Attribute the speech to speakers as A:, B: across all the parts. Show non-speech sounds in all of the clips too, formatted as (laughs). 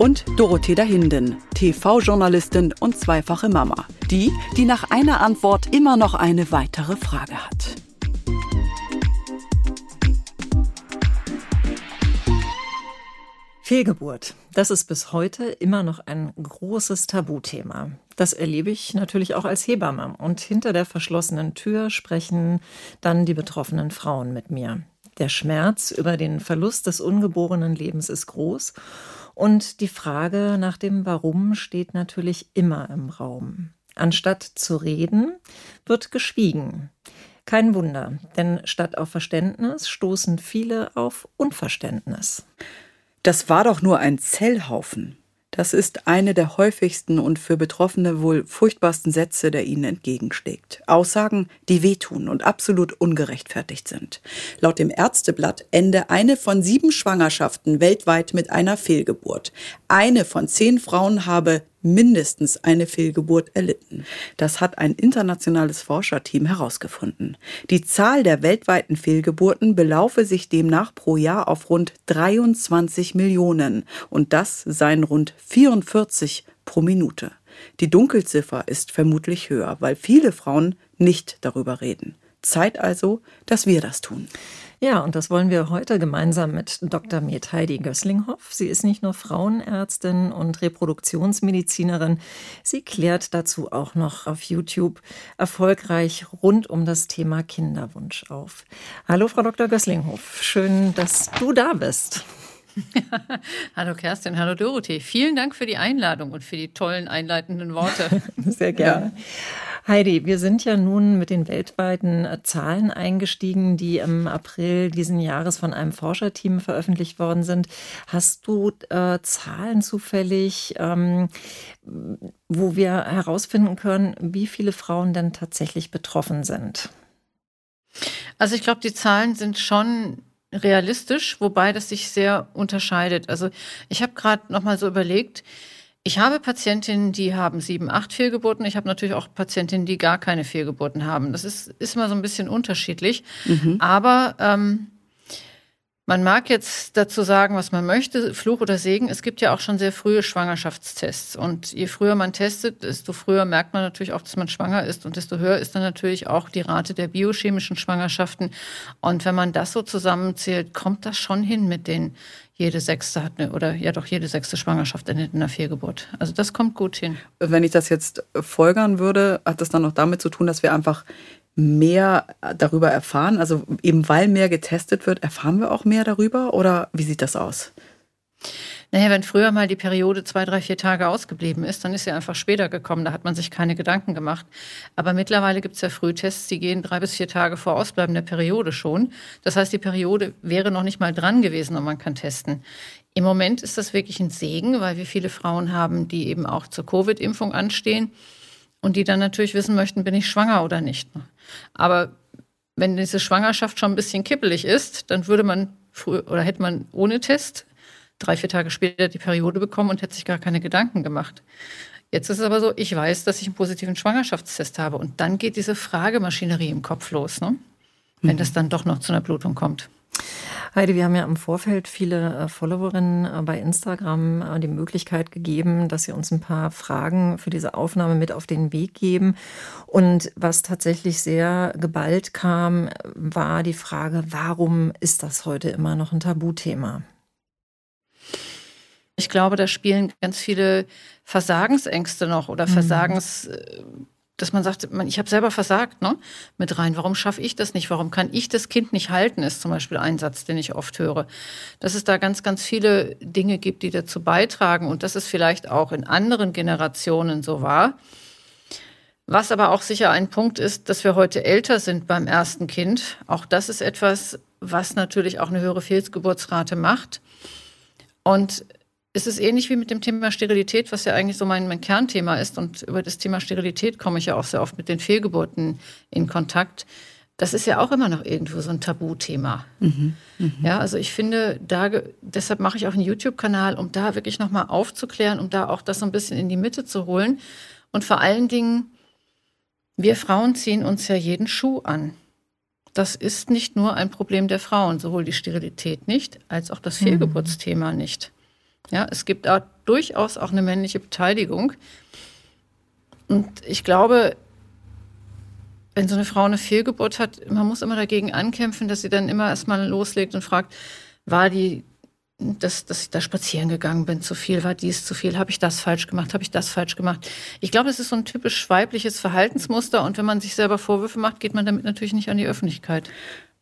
A: und Dorothea Hinden, TV-Journalistin und zweifache Mama. Die, die nach einer Antwort immer noch eine weitere Frage hat.
B: Fehlgeburt. Das ist bis heute immer noch ein großes Tabuthema. Das erlebe ich natürlich auch als Hebamme. Und hinter der verschlossenen Tür sprechen dann die betroffenen Frauen mit mir. Der Schmerz über den Verlust des ungeborenen Lebens ist groß und die Frage nach dem Warum steht natürlich immer im Raum. Anstatt zu reden, wird geschwiegen. Kein Wunder, denn statt auf Verständnis stoßen viele auf Unverständnis.
A: Das war doch nur ein Zellhaufen. Das ist eine der häufigsten und für Betroffene wohl furchtbarsten Sätze, der ihnen entgegenschlägt. Aussagen, die wehtun und absolut ungerechtfertigt sind. Laut dem Ärzteblatt ende eine von sieben Schwangerschaften weltweit mit einer Fehlgeburt. Eine von zehn Frauen habe mindestens eine Fehlgeburt erlitten. Das hat ein internationales Forscherteam herausgefunden. Die Zahl der weltweiten Fehlgeburten belaufe sich demnach pro Jahr auf rund 23 Millionen und das seien rund 44 pro Minute. Die Dunkelziffer ist vermutlich höher, weil viele Frauen nicht darüber reden. Zeit also, dass wir das tun.
B: Ja, und das wollen wir heute gemeinsam mit Dr. Med Heidi Gösslinghoff. Sie ist nicht nur Frauenärztin und Reproduktionsmedizinerin, sie klärt dazu auch noch auf YouTube erfolgreich rund um das Thema Kinderwunsch auf. Hallo, Frau Dr. Gösslinghoff. Schön, dass du da bist. (laughs)
C: hallo Kerstin, hallo Dorothee. Vielen Dank für die Einladung und für die tollen einleitenden Worte. (laughs)
B: Sehr gerne. Ja. Heidi, wir sind ja nun mit den weltweiten äh, Zahlen eingestiegen, die im April diesen Jahres von einem Forscherteam veröffentlicht worden sind. Hast du äh, Zahlen zufällig, ähm, wo wir herausfinden können, wie viele Frauen denn tatsächlich betroffen sind?
C: Also ich glaube, die Zahlen sind schon realistisch, wobei das sich sehr unterscheidet. Also ich habe gerade noch mal so überlegt, ich habe Patientinnen, die haben sieben, acht Fehlgeburten. Ich habe natürlich auch Patientinnen, die gar keine Fehlgeburten haben. Das ist, ist mal so ein bisschen unterschiedlich. Mhm. Aber ähm, man mag jetzt dazu sagen, was man möchte, Fluch oder Segen. Es gibt ja auch schon sehr frühe Schwangerschaftstests. Und je früher man testet, desto früher merkt man natürlich auch, dass man schwanger ist. Und desto höher ist dann natürlich auch die Rate der biochemischen Schwangerschaften. Und wenn man das so zusammenzählt, kommt das schon hin mit den jede sechste hat eine, oder ja doch jede sechste Schwangerschaft endet in einer Fehlgeburt. Also das kommt gut hin.
A: Wenn ich das jetzt folgern würde, hat das dann noch damit zu tun, dass wir einfach mehr darüber erfahren? Also eben weil mehr getestet wird, erfahren wir auch mehr darüber oder wie sieht das aus?
C: Naja, wenn früher mal die Periode zwei, drei, vier Tage ausgeblieben ist, dann ist sie einfach später gekommen. Da hat man sich keine Gedanken gemacht. Aber mittlerweile gibt es ja Frühtests, die gehen drei bis vier Tage vor Ausbleiben der Periode schon. Das heißt, die Periode wäre noch nicht mal dran gewesen und man kann testen. Im Moment ist das wirklich ein Segen, weil wir viele Frauen haben, die eben auch zur Covid-Impfung anstehen und die dann natürlich wissen möchten, bin ich schwanger oder nicht. Aber wenn diese Schwangerschaft schon ein bisschen kippelig ist, dann würde man früh oder hätte man ohne Test drei, vier Tage später die Periode bekommen und hätte sich gar keine Gedanken gemacht. Jetzt ist es aber so, ich weiß, dass ich einen positiven Schwangerschaftstest habe. Und dann geht diese Fragemaschinerie im Kopf los, ne? wenn mhm. das dann doch noch zu einer Blutung kommt.
B: Heidi, wir haben ja im Vorfeld viele äh, Followerinnen äh, bei Instagram äh, die Möglichkeit gegeben, dass sie uns ein paar Fragen für diese Aufnahme mit auf den Weg geben. Und was tatsächlich sehr geballt kam, war die Frage, warum ist das heute immer noch ein Tabuthema?
C: Ich glaube, da spielen ganz viele Versagensängste noch oder mhm. Versagens, mhm. Dass man sagt, ich habe selber versagt, ne? Mit rein. Warum schaffe ich das nicht? Warum kann ich das Kind nicht halten? Ist zum Beispiel ein Satz, den ich oft höre. Dass es da ganz, ganz viele Dinge gibt, die dazu beitragen und dass es vielleicht auch in anderen Generationen so war. Was aber auch sicher ein Punkt ist, dass wir heute älter sind beim ersten Kind. Auch das ist etwas, was natürlich auch eine höhere Fehlgeburtsrate macht. Und es ist ähnlich wie mit dem Thema Sterilität, was ja eigentlich so mein, mein Kernthema ist. Und über das Thema Sterilität komme ich ja auch sehr oft mit den Fehlgeburten in Kontakt. Das ist ja auch immer noch irgendwo so ein Tabuthema. Mhm, mh. Ja, also ich finde, da, deshalb mache ich auch einen YouTube-Kanal, um da wirklich nochmal aufzuklären, um da auch das so ein bisschen in die Mitte zu holen. Und vor allen Dingen, wir Frauen ziehen uns ja jeden Schuh an. Das ist nicht nur ein Problem der Frauen, sowohl die Sterilität nicht, als auch das mhm. Fehlgeburtsthema nicht. Ja, es gibt auch durchaus auch eine männliche Beteiligung. Und ich glaube, wenn so eine Frau eine Fehlgeburt hat, man muss immer dagegen ankämpfen, dass sie dann immer erstmal loslegt und fragt, war die, dass, dass ich da spazieren gegangen bin, zu viel, war dies zu viel, habe ich das falsch gemacht, habe ich das falsch gemacht. Ich glaube, das ist so ein typisch weibliches Verhaltensmuster und wenn man sich selber Vorwürfe macht, geht man damit natürlich nicht an die Öffentlichkeit.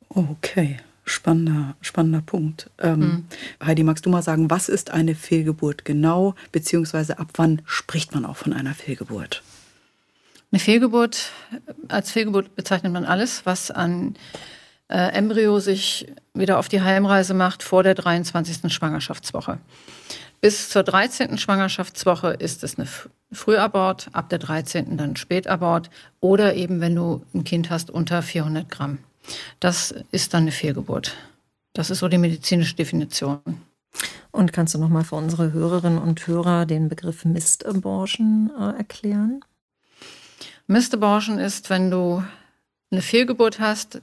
A: Okay. Spannender, spannender Punkt. Ähm, mhm. Heidi, magst du mal sagen, was ist eine Fehlgeburt genau, beziehungsweise ab wann spricht man auch von einer Fehlgeburt?
C: Eine Fehlgeburt, als Fehlgeburt bezeichnet man alles, was an äh, Embryo sich wieder auf die Heimreise macht vor der 23. Schwangerschaftswoche. Bis zur 13. Schwangerschaftswoche ist es eine Frühabort, ab der 13. dann Spätabort oder eben, wenn du ein Kind hast, unter 400 Gramm. Das ist dann eine Fehlgeburt. Das ist so die medizinische Definition.
B: Und kannst du noch mal für unsere Hörerinnen und Hörer den Begriff Mist Abortion äh, erklären?
C: Mist Abortion ist, wenn du eine Fehlgeburt hast,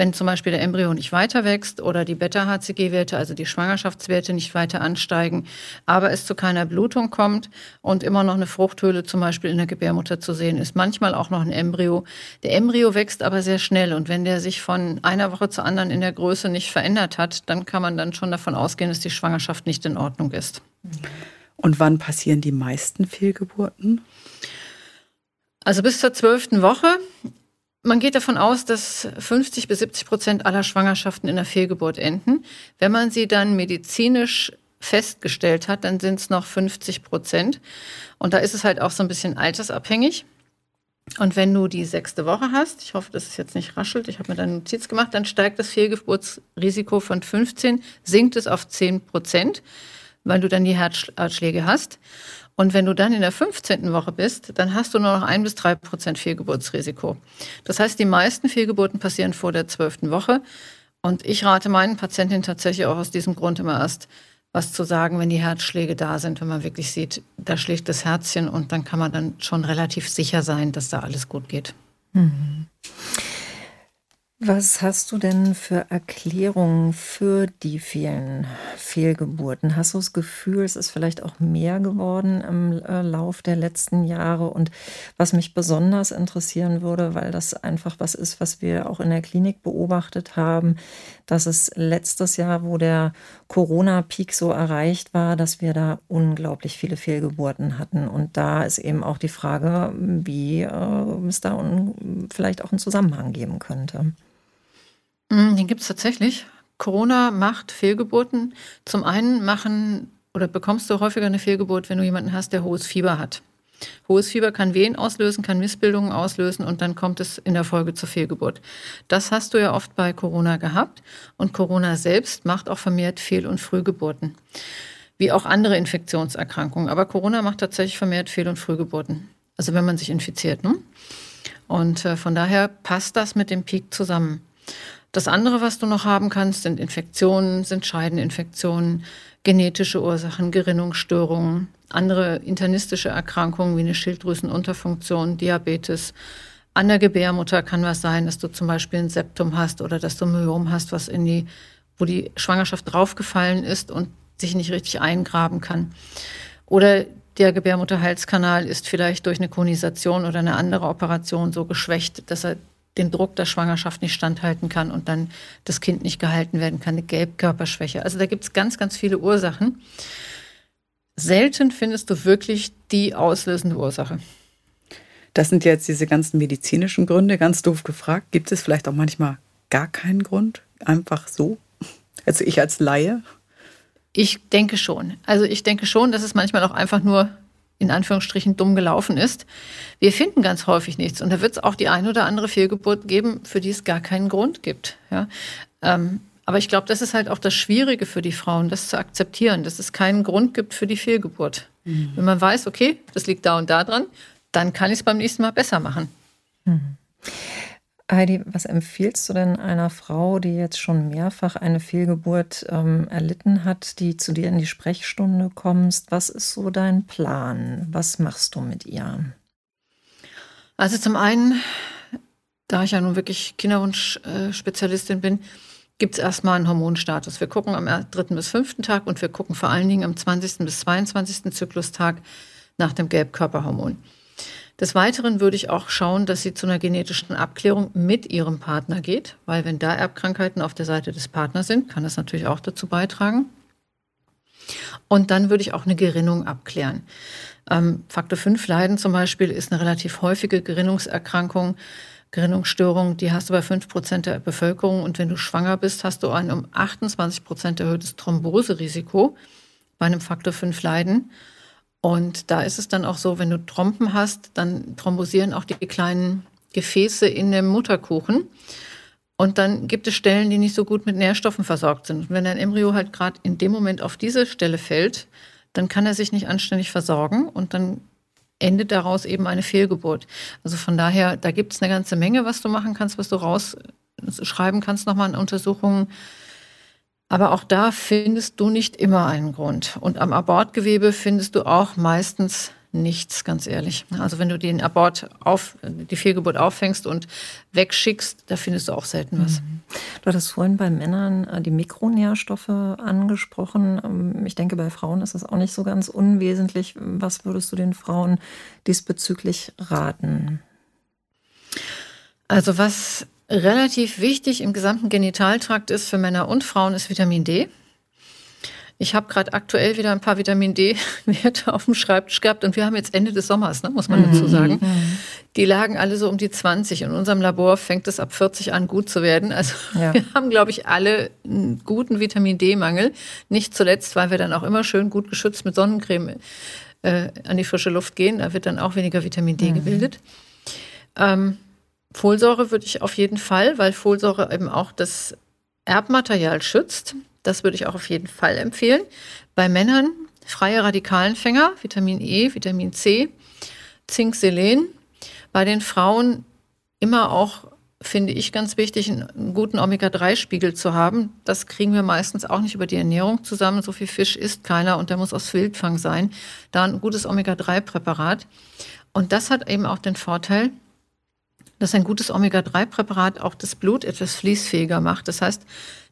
C: wenn zum Beispiel der Embryo nicht weiter wächst oder die Beta-HCG-Werte, also die Schwangerschaftswerte nicht weiter ansteigen, aber es zu keiner Blutung kommt und immer noch eine Fruchthöhle zum Beispiel in der Gebärmutter zu sehen ist, manchmal auch noch ein Embryo. Der Embryo wächst aber sehr schnell und wenn der sich von einer Woche zur anderen in der Größe nicht verändert hat, dann kann man dann schon davon ausgehen, dass die Schwangerschaft nicht in Ordnung ist.
A: Und wann passieren die meisten Fehlgeburten?
C: Also bis zur zwölften Woche man geht davon aus, dass 50 bis 70 Prozent aller Schwangerschaften in der Fehlgeburt enden. Wenn man sie dann medizinisch festgestellt hat, dann sind es noch 50 Prozent. Und da ist es halt auch so ein bisschen altersabhängig. Und wenn du die sechste Woche hast, ich hoffe, dass es jetzt nicht raschelt, ich habe mir da eine Notiz gemacht, dann steigt das Fehlgeburtsrisiko von 15, sinkt es auf 10 Prozent, weil du dann die Herzschläge hast. Und wenn du dann in der 15. Woche bist, dann hast du nur noch ein bis drei Prozent Fehlgeburtsrisiko. Das heißt, die meisten Fehlgeburten passieren vor der 12. Woche. Und ich rate meinen Patientinnen tatsächlich auch aus diesem Grund immer erst, was zu sagen, wenn die Herzschläge da sind, wenn man wirklich sieht, da schlägt das Herzchen und dann kann man dann schon relativ sicher sein, dass da alles gut geht. Mhm.
B: Was hast du denn für Erklärungen für die vielen Fehlgeburten? Hast du das Gefühl, es ist vielleicht auch mehr geworden im äh, Lauf der letzten Jahre? Und was mich besonders interessieren würde, weil das einfach was ist, was wir auch in der Klinik beobachtet haben, dass es letztes Jahr, wo der Corona-Peak so erreicht war, dass wir da unglaublich viele Fehlgeburten hatten. Und da ist eben auch die Frage, wie äh, es da vielleicht auch einen Zusammenhang geben könnte.
C: Mm, den gibt es tatsächlich. Corona macht Fehlgeburten. Zum einen machen oder bekommst du häufiger eine Fehlgeburt, wenn du jemanden hast, der hohes Fieber hat. Hohes Fieber kann Wehen auslösen, kann Missbildungen auslösen und dann kommt es in der Folge zur Fehlgeburt. Das hast du ja oft bei Corona gehabt und Corona selbst macht auch vermehrt Fehl- und Frühgeburten. Wie auch andere Infektionserkrankungen. Aber Corona macht tatsächlich vermehrt Fehl- und Frühgeburten. Also wenn man sich infiziert. Ne? Und äh, von daher passt das mit dem Peak zusammen. Das andere, was du noch haben kannst, sind Infektionen, sind Scheideninfektionen, genetische Ursachen, Gerinnungsstörungen, andere internistische Erkrankungen wie eine Schilddrüsenunterfunktion, Diabetes. An der Gebärmutter kann was sein, dass du zum Beispiel ein Septum hast oder dass du Myom hast, was in die, wo die Schwangerschaft draufgefallen ist und sich nicht richtig eingraben kann. Oder der Gebärmutterhalskanal ist vielleicht durch eine Konisation oder eine andere Operation so geschwächt, dass er den Druck der Schwangerschaft nicht standhalten kann und dann das Kind nicht gehalten werden kann, eine Gelbkörperschwäche. Also da gibt es ganz, ganz viele Ursachen. Selten findest du wirklich die auslösende Ursache.
A: Das sind jetzt diese ganzen medizinischen Gründe, ganz doof gefragt. Gibt es vielleicht auch manchmal gar keinen Grund? Einfach so? Also ich als Laie?
C: Ich denke schon. Also ich denke schon, dass es manchmal auch einfach nur in Anführungsstrichen dumm gelaufen ist. Wir finden ganz häufig nichts. Und da wird es auch die ein oder andere Fehlgeburt geben, für die es gar keinen Grund gibt. Ja? Ähm, Aber ich glaube, das ist halt auch das Schwierige für die Frauen, das zu akzeptieren, dass es keinen Grund gibt für die Fehlgeburt. Mhm. Wenn man weiß, okay, das liegt da und da dran, dann kann ich es beim nächsten Mal besser machen. Mhm.
B: Heidi, was empfiehlst du denn einer Frau, die jetzt schon mehrfach eine Fehlgeburt ähm, erlitten hat, die zu dir in die Sprechstunde kommst? Was ist so dein Plan? Was machst du mit ihr?
C: Also zum einen, da ich ja nun wirklich Kinderwunsch-Spezialistin bin, gibt es erstmal einen Hormonstatus. Wir gucken am dritten bis fünften Tag und wir gucken vor allen Dingen am 20. bis 22. Zyklustag nach dem Gelbkörperhormon. Des Weiteren würde ich auch schauen, dass sie zu einer genetischen Abklärung mit ihrem Partner geht, weil wenn da Erbkrankheiten auf der Seite des Partners sind, kann das natürlich auch dazu beitragen. Und dann würde ich auch eine Gerinnung abklären. Ähm, Faktor 5 Leiden zum Beispiel ist eine relativ häufige Gerinnungserkrankung. Gerinnungsstörung, die hast du bei 5 Prozent der Bevölkerung. Und wenn du schwanger bist, hast du ein um 28 Prozent erhöhtes Thromboserisiko bei einem Faktor 5 Leiden. Und da ist es dann auch so, wenn du Trompen hast, dann thrombosieren auch die kleinen Gefäße in dem Mutterkuchen. Und dann gibt es Stellen, die nicht so gut mit Nährstoffen versorgt sind. Und wenn dein Embryo halt gerade in dem Moment auf diese Stelle fällt, dann kann er sich nicht anständig versorgen und dann endet daraus eben eine Fehlgeburt. Also von daher, da gibt es eine ganze Menge, was du machen kannst, was du rausschreiben kannst, nochmal in Untersuchungen. Aber auch da findest du nicht immer einen Grund. Und am Abortgewebe findest du auch meistens nichts, ganz ehrlich. Also wenn du den Abort auf, die Fehlgeburt auffängst und wegschickst, da findest du auch selten was. Mhm.
B: Du hattest vorhin bei Männern äh, die Mikronährstoffe angesprochen. Ähm, ich denke, bei Frauen ist das auch nicht so ganz unwesentlich. Was würdest du den Frauen diesbezüglich raten?
C: Also was relativ wichtig im gesamten Genitaltrakt ist für Männer und Frauen, ist Vitamin D. Ich habe gerade aktuell wieder ein paar Vitamin D-Werte (laughs) auf dem Schreibtisch gehabt und wir haben jetzt Ende des Sommers, ne, muss man dazu mhm. sagen. Mhm. Die lagen alle so um die 20. In unserem Labor fängt es ab 40 an, gut zu werden. Also (laughs) ja. wir haben, glaube ich, alle einen guten Vitamin D-Mangel. Nicht zuletzt, weil wir dann auch immer schön gut geschützt mit Sonnencreme äh, an die frische Luft gehen. Da wird dann auch weniger Vitamin D mhm. gebildet. Ähm, Folsäure würde ich auf jeden Fall, weil Folsäure eben auch das Erbmaterial schützt. Das würde ich auch auf jeden Fall empfehlen. Bei Männern freie Radikalenfänger, Vitamin E, Vitamin C, Zink, Selen. Bei den Frauen immer auch, finde ich ganz wichtig, einen guten Omega-3-Spiegel zu haben. Das kriegen wir meistens auch nicht über die Ernährung zusammen. So viel Fisch isst keiner und der muss aus Wildfang sein. Da ein gutes Omega-3-Präparat. Und das hat eben auch den Vorteil, dass ein gutes Omega-3-Präparat auch das Blut etwas fließfähiger macht. Das heißt,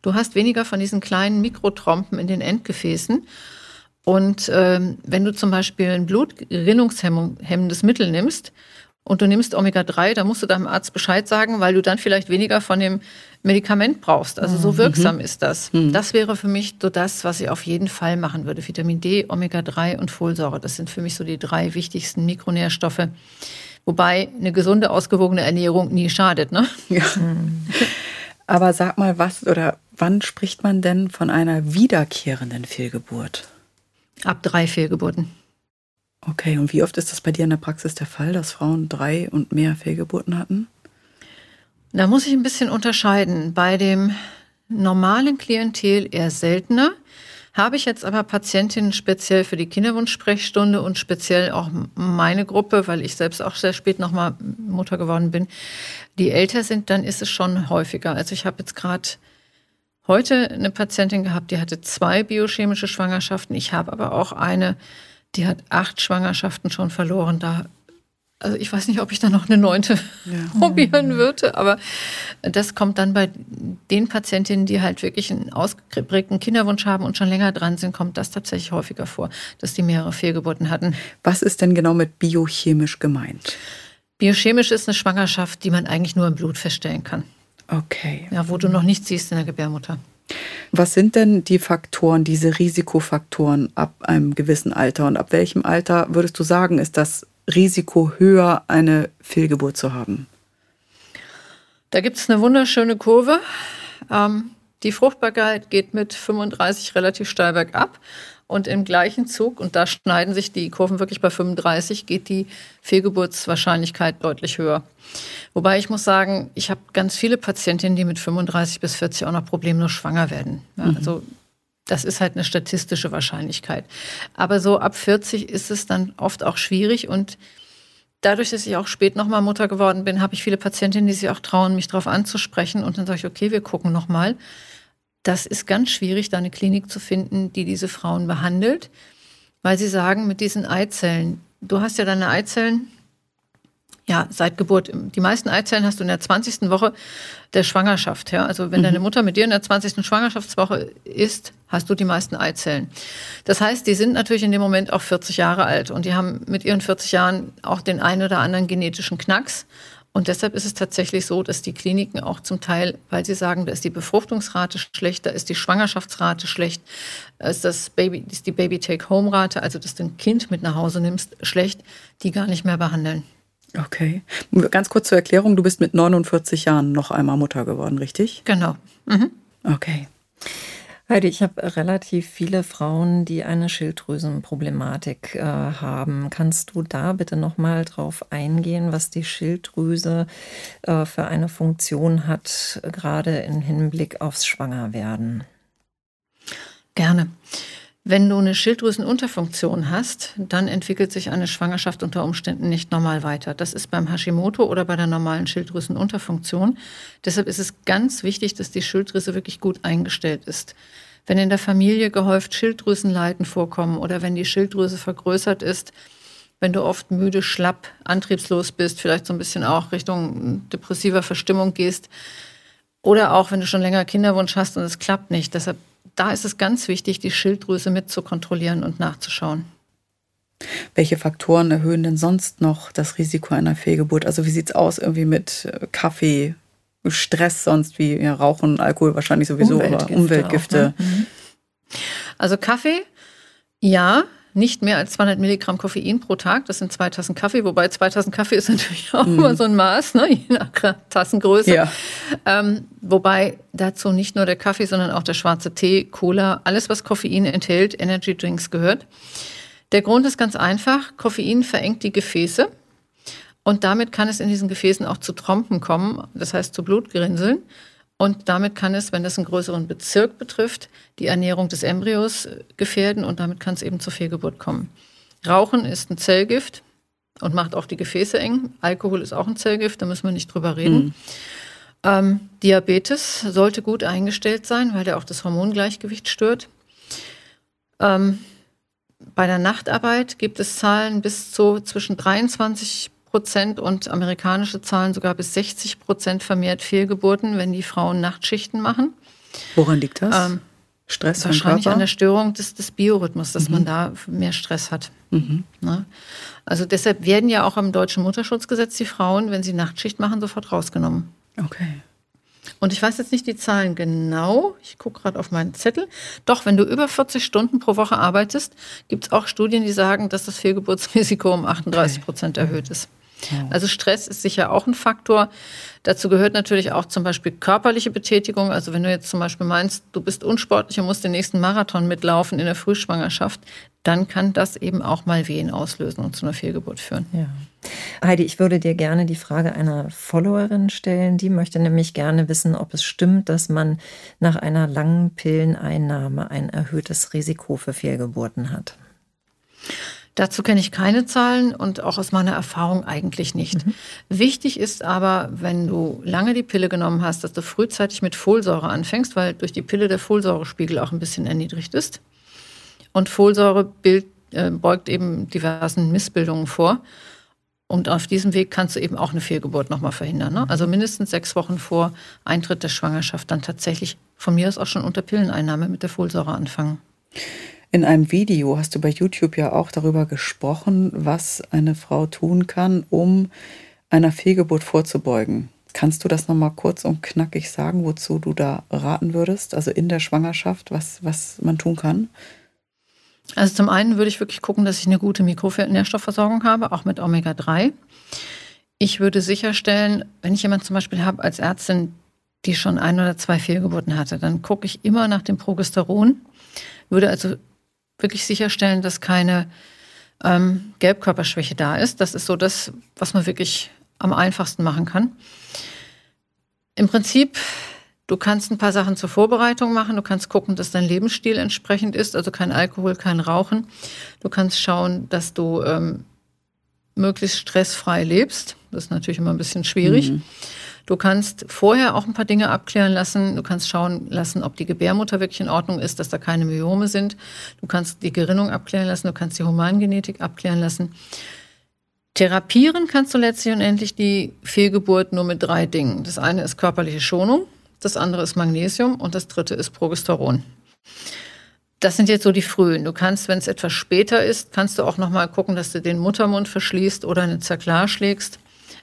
C: du hast weniger von diesen kleinen Mikrotrompen in den Endgefäßen. Und ähm, wenn du zum Beispiel ein blutgerinnungshemmendes Mittel nimmst und du nimmst Omega-3, dann musst du deinem Arzt Bescheid sagen, weil du dann vielleicht weniger von dem Medikament brauchst. Also so mhm. wirksam mhm. ist das. Mhm. Das wäre für mich so das, was ich auf jeden Fall machen würde. Vitamin D, Omega-3 und Folsäure. Das sind für mich so die drei wichtigsten Mikronährstoffe, Wobei eine gesunde, ausgewogene Ernährung nie schadet. Ne? Ja. (laughs)
A: Aber sag mal, was oder wann spricht man denn von einer wiederkehrenden Fehlgeburt?
C: Ab drei Fehlgeburten.
A: Okay, und wie oft ist das bei dir in der Praxis der Fall, dass Frauen drei und mehr Fehlgeburten hatten?
C: Da muss ich ein bisschen unterscheiden. Bei dem normalen Klientel eher seltener. Habe ich jetzt aber Patientinnen speziell für die Kinderwunschsprechstunde und speziell auch meine Gruppe, weil ich selbst auch sehr spät nochmal Mutter geworden bin, die älter sind, dann ist es schon häufiger. Also ich habe jetzt gerade heute eine Patientin gehabt, die hatte zwei biochemische Schwangerschaften. Ich habe aber auch eine, die hat acht Schwangerschaften schon verloren. Da also ich weiß nicht, ob ich da noch eine neunte ja. (laughs) probieren würde, aber das kommt dann bei den Patientinnen, die halt wirklich einen ausgeprägten Kinderwunsch haben und schon länger dran sind, kommt das tatsächlich häufiger vor, dass die mehrere Fehlgeburten hatten.
A: Was ist denn genau mit biochemisch gemeint?
C: Biochemisch ist eine Schwangerschaft, die man eigentlich nur im Blut feststellen kann.
A: Okay.
C: Ja, wo du noch nichts siehst in der Gebärmutter.
A: Was sind denn die Faktoren, diese Risikofaktoren ab einem gewissen Alter? Und ab welchem Alter würdest du sagen, ist das Risiko höher, eine Fehlgeburt zu haben?
C: Da gibt es eine wunderschöne Kurve. Ähm, Die Fruchtbarkeit geht mit 35 relativ steil bergab. Und im gleichen Zug, und da schneiden sich die Kurven wirklich bei 35, geht die Fehlgeburtswahrscheinlichkeit deutlich höher. Wobei ich muss sagen, ich habe ganz viele Patientinnen, die mit 35 bis 40 auch noch problemlos schwanger werden. Ja, mhm. Also das ist halt eine statistische Wahrscheinlichkeit. Aber so ab 40 ist es dann oft auch schwierig und dadurch, dass ich auch spät nochmal Mutter geworden bin, habe ich viele Patientinnen, die sich auch trauen, mich darauf anzusprechen. Und dann sage ich, okay, wir gucken nochmal. Das ist ganz schwierig, da eine Klinik zu finden, die diese Frauen behandelt, weil sie sagen, mit diesen Eizellen, du hast ja deine Eizellen ja, seit Geburt. Die meisten Eizellen hast du in der 20. Woche der Schwangerschaft. Ja? Also wenn mhm. deine Mutter mit dir in der 20. Schwangerschaftswoche ist, hast du die meisten Eizellen. Das heißt, die sind natürlich in dem Moment auch 40 Jahre alt und die haben mit ihren 40 Jahren auch den einen oder anderen genetischen Knacks. Und deshalb ist es tatsächlich so, dass die Kliniken auch zum Teil, weil sie sagen, da ist die Befruchtungsrate schlecht, da ist die Schwangerschaftsrate schlecht, ist, das Baby, ist die Baby-Take-Home-Rate, also dass du ein Kind mit nach Hause nimmst, schlecht, die gar nicht mehr behandeln.
A: Okay. Ganz kurz zur Erklärung, du bist mit 49 Jahren noch einmal Mutter geworden, richtig?
C: Genau. Mhm.
A: Okay.
B: Heidi, ich habe relativ viele Frauen, die eine Schilddrüsenproblematik äh, haben. Kannst du da bitte noch mal drauf eingehen, was die Schilddrüse äh, für eine Funktion hat, gerade im Hinblick aufs Schwangerwerden?
C: Gerne. Wenn du eine Schilddrüsenunterfunktion hast, dann entwickelt sich eine Schwangerschaft unter Umständen nicht normal weiter. Das ist beim Hashimoto oder bei der normalen Schilddrüsenunterfunktion. Deshalb ist es ganz wichtig, dass die Schilddrüse wirklich gut eingestellt ist. Wenn in der Familie gehäuft Schilddrüsenleiden vorkommen oder wenn die Schilddrüse vergrößert ist, wenn du oft müde, schlapp, antriebslos bist, vielleicht so ein bisschen auch Richtung depressiver Verstimmung gehst, oder auch wenn du schon länger Kinderwunsch hast und es klappt nicht. Deshalb da ist es ganz wichtig, die Schilddrüse mit zu kontrollieren und nachzuschauen.
A: Welche Faktoren erhöhen denn sonst noch das Risiko einer Fehlgeburt? Also wie sieht es aus irgendwie mit äh, Kaffee, Stress sonst wie ja, Rauchen, Alkohol wahrscheinlich sowieso, Umweltgifte aber Umweltgifte.
C: Auch, ne? Mhm. Also Kaffee, ja, nicht mehr als 200 Milligramm Koffein pro Tag. Das sind zwei Tassen Kaffee, wobei zwei Tassen Kaffee ist (laughs) natürlich auch mhm. immer so ein Maß, ne? je nach Tassengröße. Ja. Ähm, wobei dazu nicht nur der Kaffee, sondern auch der schwarze Tee, Cola, alles, was Koffein enthält, Energy Drinks gehört. Der Grund ist ganz einfach. Koffein verengt die Gefäße. Und damit kann es in diesen Gefäßen auch zu Trompen kommen, das heißt zu Blutgerinnseln. Und damit kann es, wenn das einen größeren Bezirk betrifft, die Ernährung des Embryos äh, gefährden und damit kann es eben zur Fehlgeburt kommen. Rauchen ist ein Zellgift und macht auch die Gefäße eng. Alkohol ist auch ein Zellgift, da müssen wir nicht drüber reden. Mhm. Ähm, Diabetes sollte gut eingestellt sein, weil der auch das Hormongleichgewicht stört. Ähm, bei der Nachtarbeit gibt es Zahlen bis zu zwischen 23 Prozent und amerikanische Zahlen sogar bis 60 Prozent vermehrt Fehlgeburten, wenn die Frauen Nachtschichten machen.
A: Woran liegt das? Ähm,
C: Stress Wahrscheinlich an der Störung des, des Biorhythmus, dass mhm. man da mehr Stress hat. Mhm. Ne? Also deshalb werden ja auch im deutschen Mutterschutzgesetz die Frauen, wenn sie Nachtschicht machen, sofort rausgenommen.
A: Okay.
C: Und ich weiß jetzt nicht die Zahlen genau. Ich gucke gerade auf meinen Zettel. Doch, wenn du über 40 Stunden pro Woche arbeitest, gibt es auch Studien, die sagen, dass das Fehlgeburtsrisiko um 38 Prozent okay. erhöht ist. Also Stress ist sicher auch ein Faktor. Dazu gehört natürlich auch zum Beispiel körperliche Betätigung. Also wenn du jetzt zum Beispiel meinst, du bist unsportlich und musst den nächsten Marathon mitlaufen in der Frühschwangerschaft, dann kann das eben auch mal Wehen auslösen und zu einer Fehlgeburt führen.
B: Ja. Heidi, ich würde dir gerne die Frage einer Followerin stellen. Die möchte nämlich gerne wissen, ob es stimmt, dass man nach einer langen Pilleneinnahme ein erhöhtes Risiko für Fehlgeburten hat.
C: Dazu kenne ich keine Zahlen und auch aus meiner Erfahrung eigentlich nicht. Mhm. Wichtig ist aber, wenn du lange die Pille genommen hast, dass du frühzeitig mit Folsäure anfängst, weil durch die Pille der Folsäurespiegel auch ein bisschen erniedrigt ist. Und Folsäure bild, äh, beugt eben diversen Missbildungen vor. Und auf diesem Weg kannst du eben auch eine Fehlgeburt nochmal verhindern. Ne? Also mindestens sechs Wochen vor Eintritt der Schwangerschaft dann tatsächlich von mir aus auch schon unter Pilleneinnahme mit der Folsäure anfangen.
A: In einem Video hast du bei YouTube ja auch darüber gesprochen, was eine Frau tun kann, um einer Fehlgeburt vorzubeugen. Kannst du das nochmal kurz und knackig sagen, wozu du da raten würdest? Also in der Schwangerschaft, was, was man tun kann?
C: Also zum einen würde ich wirklich gucken, dass ich eine gute Mikronährstoffversorgung habe, auch mit Omega-3. Ich würde sicherstellen, wenn ich jemanden zum Beispiel habe als Ärztin, die schon ein oder zwei Fehlgeburten hatte, dann gucke ich immer nach dem Progesteron, würde also wirklich sicherstellen, dass keine ähm, Gelbkörperschwäche da ist. Das ist so das, was man wirklich am einfachsten machen kann. Im Prinzip, du kannst ein paar Sachen zur Vorbereitung machen. Du kannst gucken, dass dein Lebensstil entsprechend ist, also kein Alkohol, kein Rauchen. Du kannst schauen, dass du ähm, möglichst stressfrei lebst. Das ist natürlich immer ein bisschen schwierig. Mhm. Du kannst vorher auch ein paar Dinge abklären lassen. Du kannst schauen lassen, ob die Gebärmutter wirklich in Ordnung ist, dass da keine Myome sind. Du kannst die Gerinnung abklären lassen. Du kannst die Humangenetik abklären lassen. Therapieren kannst du letztlich und endlich die Fehlgeburt nur mit drei Dingen. Das eine ist körperliche Schonung, das andere ist Magnesium und das dritte ist Progesteron. Das sind jetzt so die frühen. Du kannst, wenn es etwas später ist, kannst du auch noch mal gucken, dass du den Muttermund verschließt oder eine Zerklar schlägst.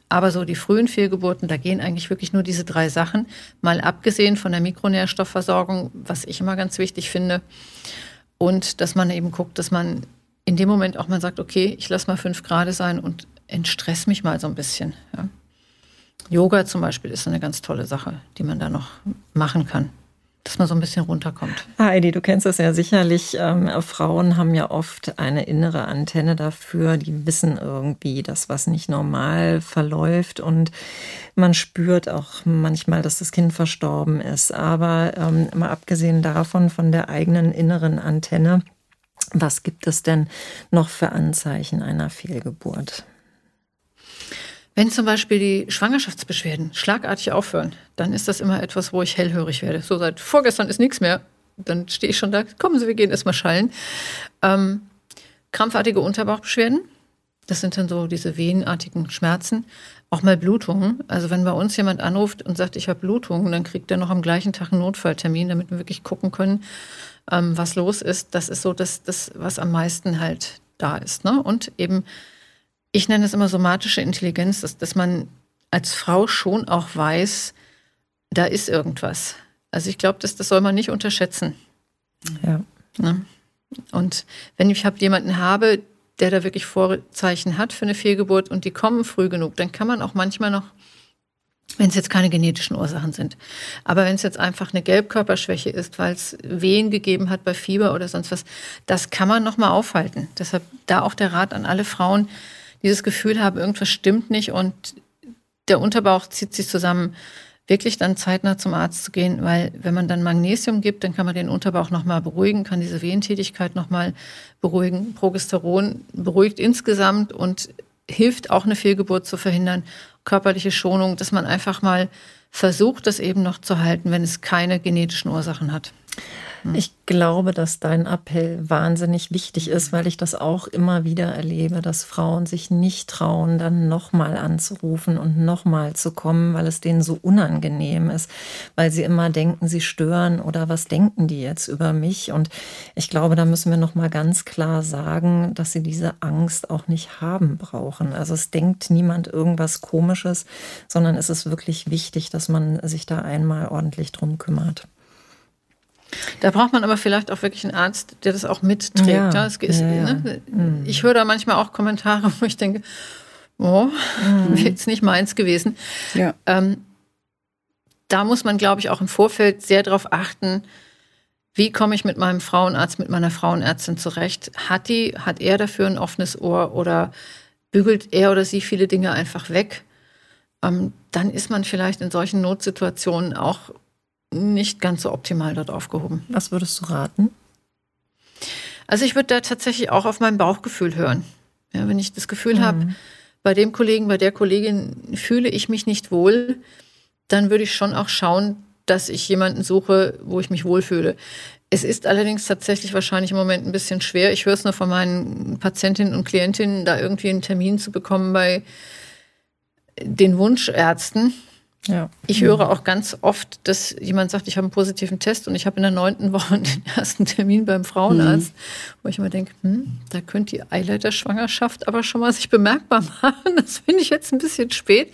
C: Aber so die frühen Fehlgeburten, da gehen eigentlich wirklich nur diese drei Sachen. Mal abgesehen von der Mikronährstoffversorgung, was ich immer ganz wichtig finde. Und dass man eben guckt, dass man in dem Moment auch mal sagt, okay, ich lasse mal fünf Grad sein und entstress mich mal so ein bisschen. Ja. Yoga zum Beispiel ist eine ganz tolle Sache, die man da noch machen kann dass man so ein bisschen runterkommt.
B: Heidi, du kennst es ja sicherlich. Ähm, Frauen haben ja oft eine innere Antenne dafür. Die wissen irgendwie, dass was nicht normal verläuft und man spürt auch manchmal, dass das Kind verstorben ist. Aber ähm, mal abgesehen davon, von der eigenen inneren Antenne, was gibt es denn noch für Anzeichen einer Fehlgeburt?
C: Wenn zum Beispiel die Schwangerschaftsbeschwerden schlagartig aufhören, dann ist das immer etwas, wo ich hellhörig werde. So seit vorgestern ist nichts mehr. Dann stehe ich schon da, kommen Sie, wir gehen erstmal schallen. Ähm, krampfartige Unterbauchbeschwerden, das sind dann so diese wehenartigen Schmerzen. Auch mal Blutungen. Also wenn bei uns jemand anruft und sagt, ich habe Blutungen, dann kriegt er noch am gleichen Tag einen Notfalltermin, damit wir wirklich gucken können, ähm, was los ist. Das ist so das, das, was am meisten halt da ist. Ne? Und eben ich nenne es immer somatische Intelligenz, dass, dass man als Frau schon auch weiß, da ist irgendwas. Also ich glaube, das, das soll man nicht unterschätzen. Ja. Ne? Und wenn ich hab jemanden habe, der da wirklich Vorzeichen hat für eine Fehlgeburt und die kommen früh genug, dann kann man auch manchmal noch, wenn es jetzt keine genetischen Ursachen sind, aber wenn es jetzt einfach eine Gelbkörperschwäche ist, weil es Wehen gegeben hat bei Fieber oder sonst was, das kann man noch mal aufhalten. Deshalb da auch der Rat an alle Frauen, dieses Gefühl habe, irgendwas stimmt nicht und der Unterbauch zieht sich zusammen, wirklich dann zeitnah zum Arzt zu gehen, weil wenn man dann Magnesium gibt, dann kann man den Unterbauch nochmal beruhigen, kann diese Wehentätigkeit nochmal beruhigen. Progesteron beruhigt insgesamt und hilft auch eine Fehlgeburt zu verhindern. Körperliche Schonung, dass man einfach mal versucht, das eben noch zu halten, wenn es keine genetischen Ursachen hat.
B: Hm. Ich glaube, dass dein Appell wahnsinnig wichtig ist, weil ich das auch immer wieder erlebe, dass Frauen sich nicht trauen, dann nochmal anzurufen und nochmal zu kommen, weil es denen so unangenehm ist, weil sie immer denken, sie stören oder was denken die jetzt über mich? Und ich glaube, da müssen wir nochmal ganz klar sagen, dass sie diese Angst auch nicht haben brauchen. Also es denkt niemand irgendwas Komisches, sondern es ist wirklich wichtig, dass man sich da einmal ordentlich drum kümmert.
C: Da braucht man aber vielleicht auch wirklich einen Arzt, der das auch mitträgt. Ja, ja, ist, ja, ne? mhm. Ich höre da manchmal auch Kommentare, wo ich denke, oh, mhm. (laughs) jetzt nicht meins gewesen. Ähm, da muss man, glaube ich, auch im Vorfeld sehr darauf achten, wie komme ich mit meinem Frauenarzt, mit meiner Frauenärztin zurecht? Hat die, hat er dafür ein offenes Ohr oder bügelt er oder sie viele Dinge einfach weg? Ähm, dann ist man vielleicht in solchen Notsituationen auch nicht ganz so optimal dort aufgehoben.
B: Was würdest du raten?
C: Also ich würde da tatsächlich auch auf mein Bauchgefühl hören. Ja, wenn ich das Gefühl mhm. habe, bei dem Kollegen, bei der Kollegin fühle ich mich nicht wohl, dann würde ich schon auch schauen, dass ich jemanden suche, wo ich mich wohlfühle. Es ist allerdings tatsächlich wahrscheinlich im Moment ein bisschen schwer. Ich höre es nur von meinen Patientinnen und Klientinnen, da irgendwie einen Termin zu bekommen bei den Wunschärzten. Ja. Ich höre auch ganz oft, dass jemand sagt, ich habe einen positiven Test und ich habe in der neunten (laughs) Woche den ersten Termin beim Frauenarzt, mhm. wo ich immer denke, hm, da könnte die Eileiterschwangerschaft aber schon mal sich bemerkbar (laughs) machen. Das finde ich jetzt ein bisschen spät.